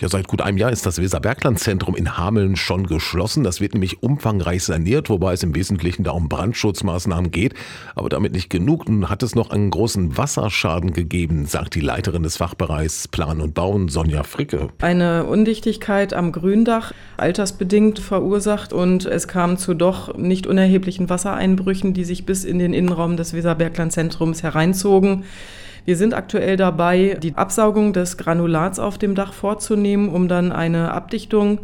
Ja, seit gut einem Jahr ist das Weserbergland-Zentrum in Hameln schon geschlossen. Das wird nämlich umfangreich saniert, wobei es im Wesentlichen da um Brandschutzmaßnahmen geht. Aber damit nicht genug. Nun hat es noch einen großen Wasserschaden gegeben, sagt die Leiterin des Fachbereichs Plan und Bauen, Sonja Fricke. Eine Undichtigkeit am Gründach, altersbedingt verursacht und es kam zu doch nicht unerheblichen Wassereinbrüchen, die sich bis in den Innenraum des Weserbergland-Zentrums hereinzogen. Wir sind aktuell dabei, die Absaugung des Granulats auf dem Dach vorzunehmen, um dann eine Abdichtung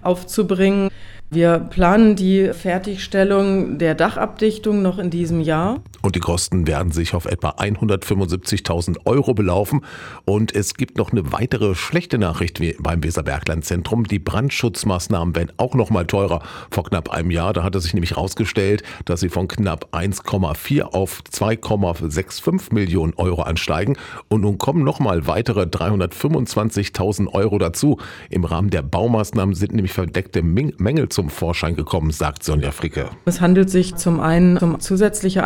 aufzubringen. Wir planen die Fertigstellung der Dachabdichtung noch in diesem Jahr. Und die Kosten werden sich auf etwa 175.000 Euro belaufen. Und es gibt noch eine weitere schlechte Nachricht beim Weserbergland-Zentrum. Die Brandschutzmaßnahmen werden auch noch mal teurer. Vor knapp einem Jahr, da hat es sich nämlich herausgestellt, dass sie von knapp 1,4 auf 2,65 Millionen Euro ansteigen. Und nun kommen noch mal weitere 325.000 Euro dazu. Im Rahmen der Baumaßnahmen sind nämlich verdeckte Mängel zum Vorschein gekommen, sagt Sonja Fricke. Es handelt sich zum einen um zusätzliche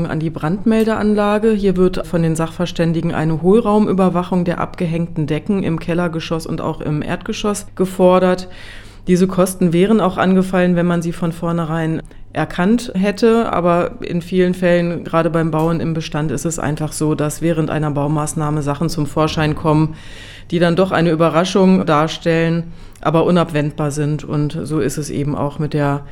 Anforderungen an die Brandmeldeanlage. Hier wird von den Sachverständigen eine Hohlraumüberwachung der abgehängten Decken im Kellergeschoss und auch im Erdgeschoss gefordert. Diese Kosten wären auch angefallen, wenn man sie von vornherein erkannt hätte. Aber in vielen Fällen, gerade beim Bauen im Bestand, ist es einfach so, dass während einer Baumaßnahme Sachen zum Vorschein kommen, die dann doch eine Überraschung darstellen, aber unabwendbar sind. Und so ist es eben auch mit der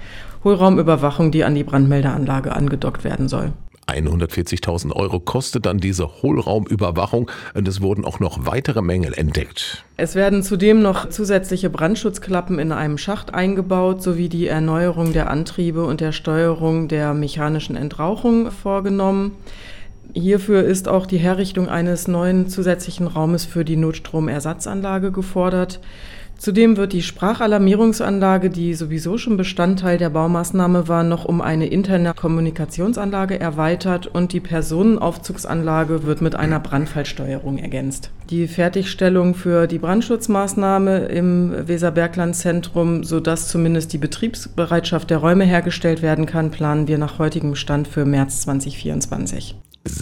Hohlraumüberwachung, die an die Brandmeldeanlage angedockt werden soll. 140.000 Euro kostet dann diese Hohlraumüberwachung und es wurden auch noch weitere Mängel entdeckt. Es werden zudem noch zusätzliche Brandschutzklappen in einem Schacht eingebaut sowie die Erneuerung der Antriebe und der Steuerung der mechanischen Entrauchung vorgenommen. Hierfür ist auch die Herrichtung eines neuen zusätzlichen Raumes für die Notstromersatzanlage gefordert. Zudem wird die Sprachalarmierungsanlage, die sowieso schon Bestandteil der Baumaßnahme war, noch um eine interne Kommunikationsanlage erweitert und die Personenaufzugsanlage wird mit einer Brandfallsteuerung ergänzt. Die Fertigstellung für die Brandschutzmaßnahme im Weserbergland-Zentrum, sodass zumindest die Betriebsbereitschaft der Räume hergestellt werden kann, planen wir nach heutigem Stand für März 2024.